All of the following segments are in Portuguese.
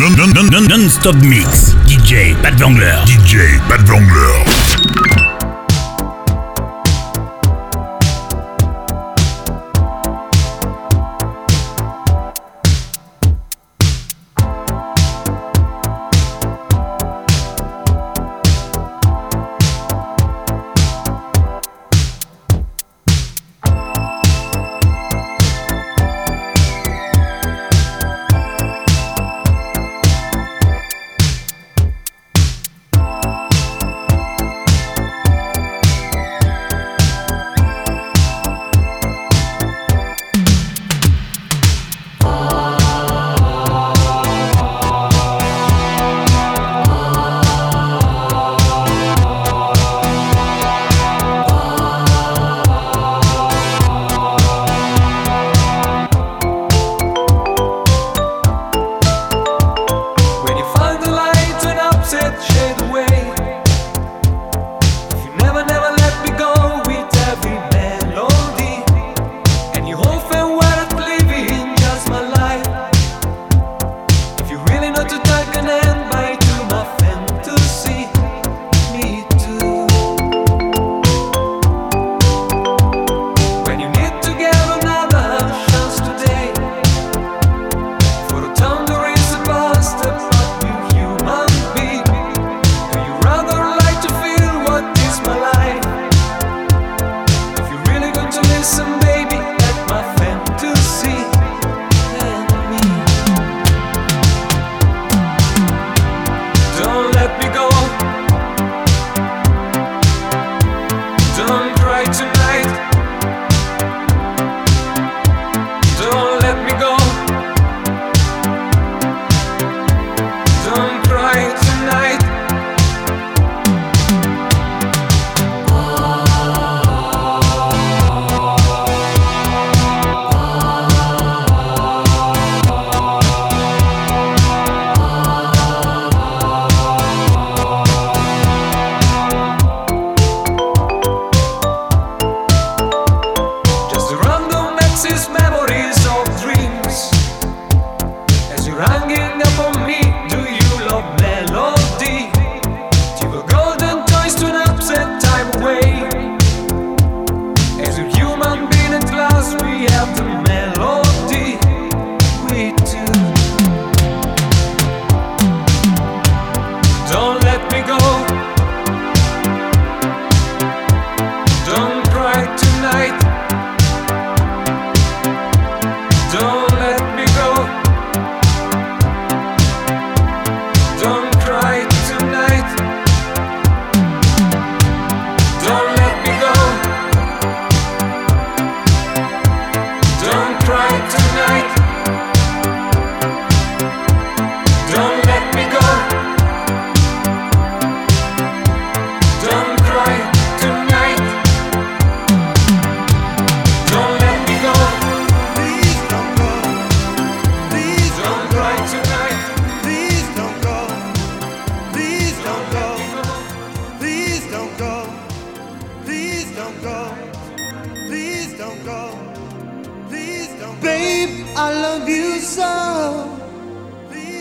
Non-stop non, non, non, mix. DJ Pat Vangler. DJ Pat Vangler.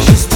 she's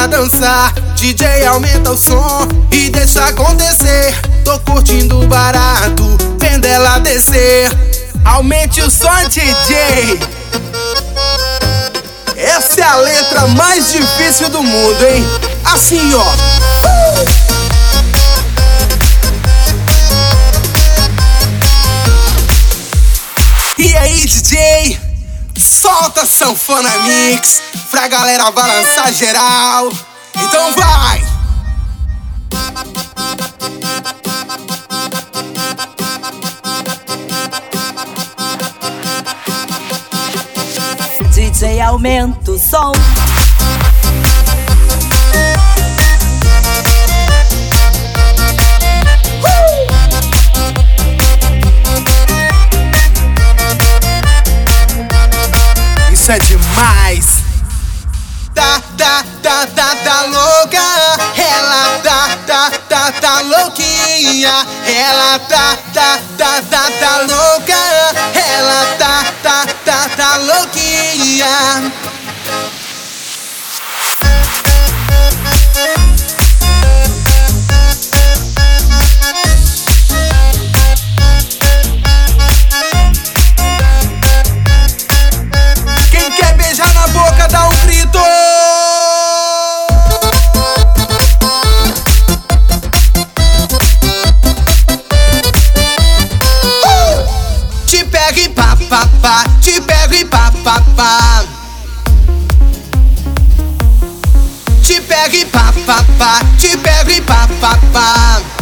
pra dançar. DJ aumenta o som e deixa acontecer. Tô curtindo barato, vendo ela descer. Aumente o som DJ Essa é a letra mais difícil do mundo, hein? Assim ó. E aí, DJ? Solta sanfona mix pra galera balançar geral. Então vai! DJ aumenta o som. É demais! Tá, tá, tá, tá, tá louca! Ela tá, tá, tá, tá louquinha! Ela tá, tá, tá, tá, tá louca! Ela tá, tá, tá, tá louquinha! Beijar na boca dá um grito. Uh! Te pego e pá, pá, pá. Te pego e pá, pá, pá. Te pego e pá, pá, pá. Te pego e pá, pá, pá.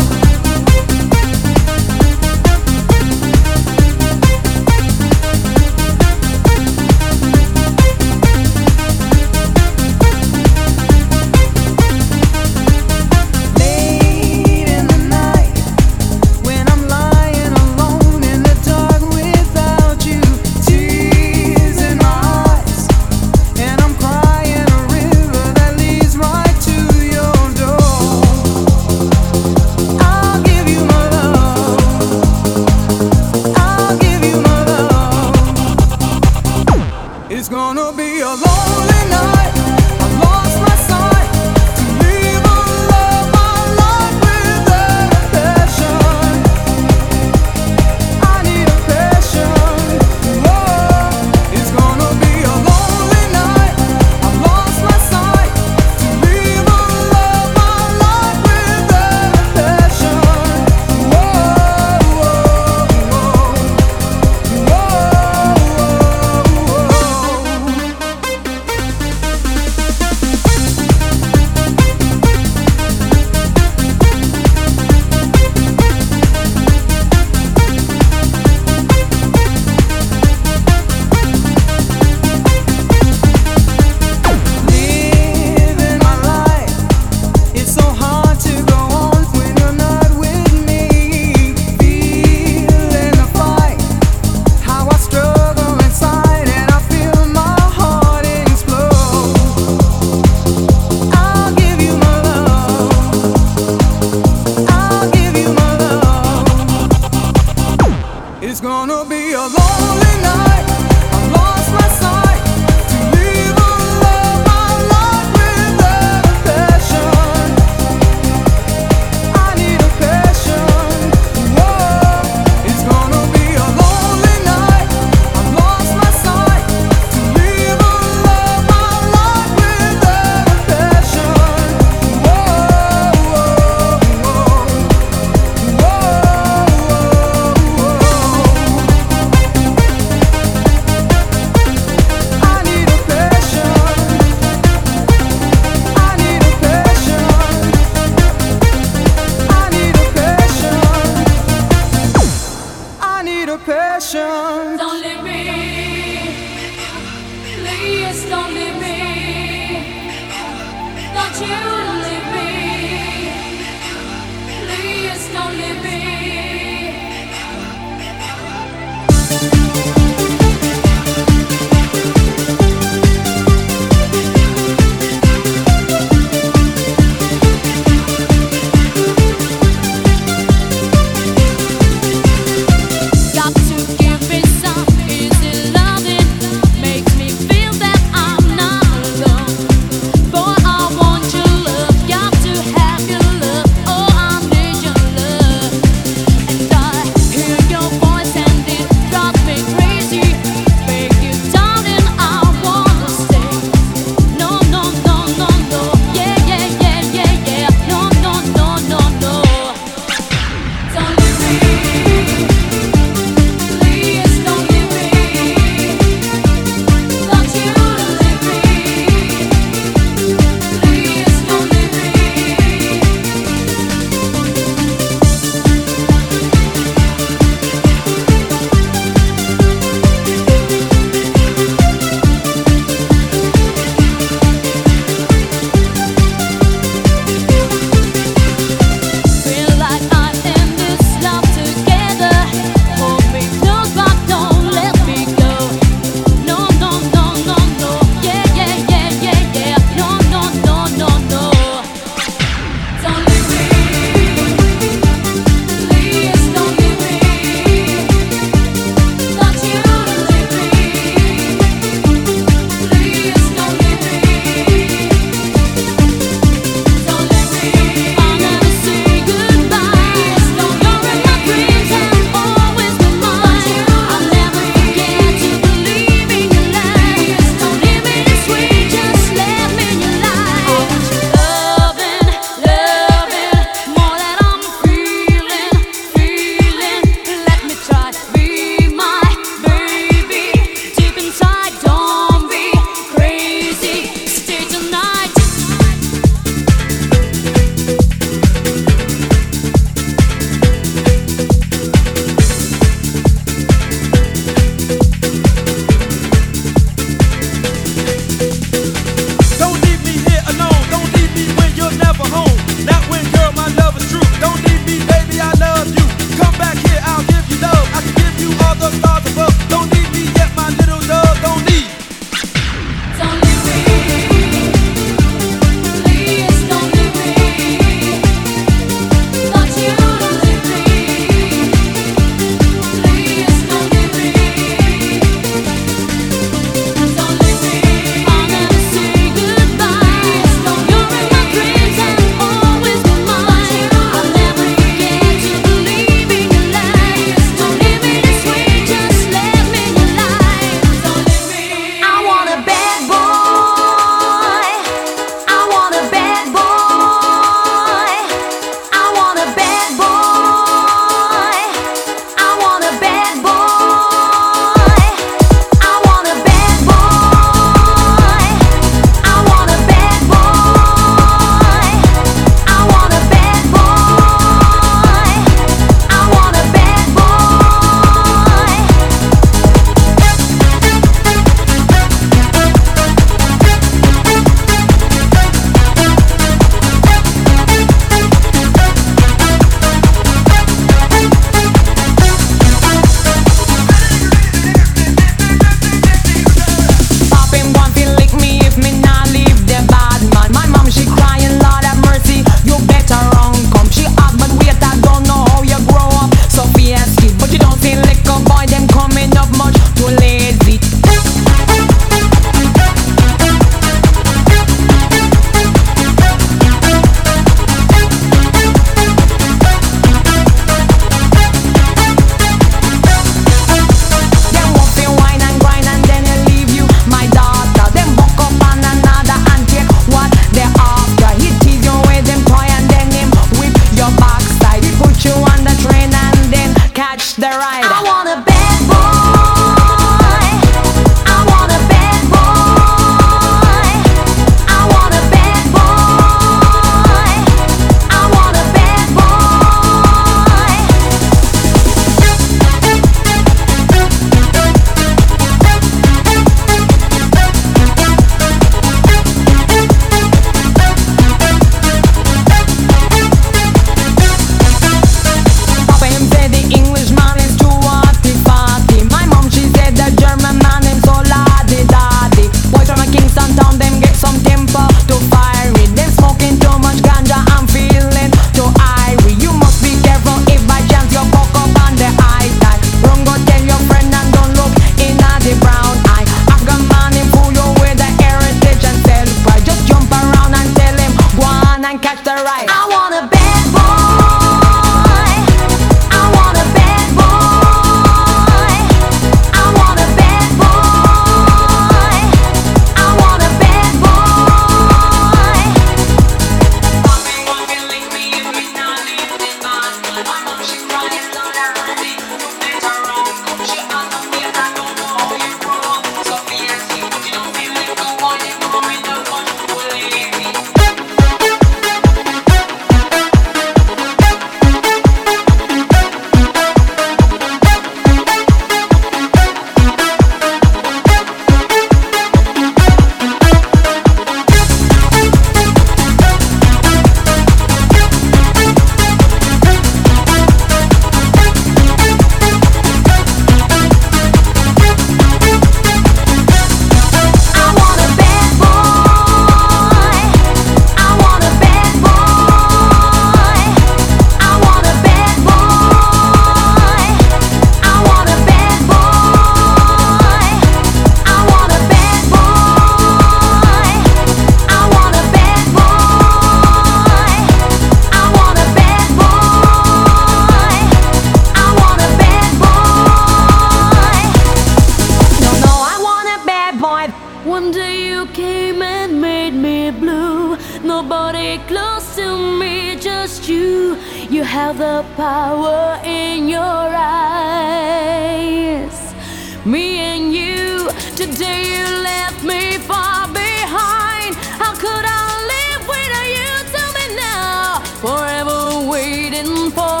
me and you. Today you left me far behind. How could I live without you? Tell me now, forever waiting for.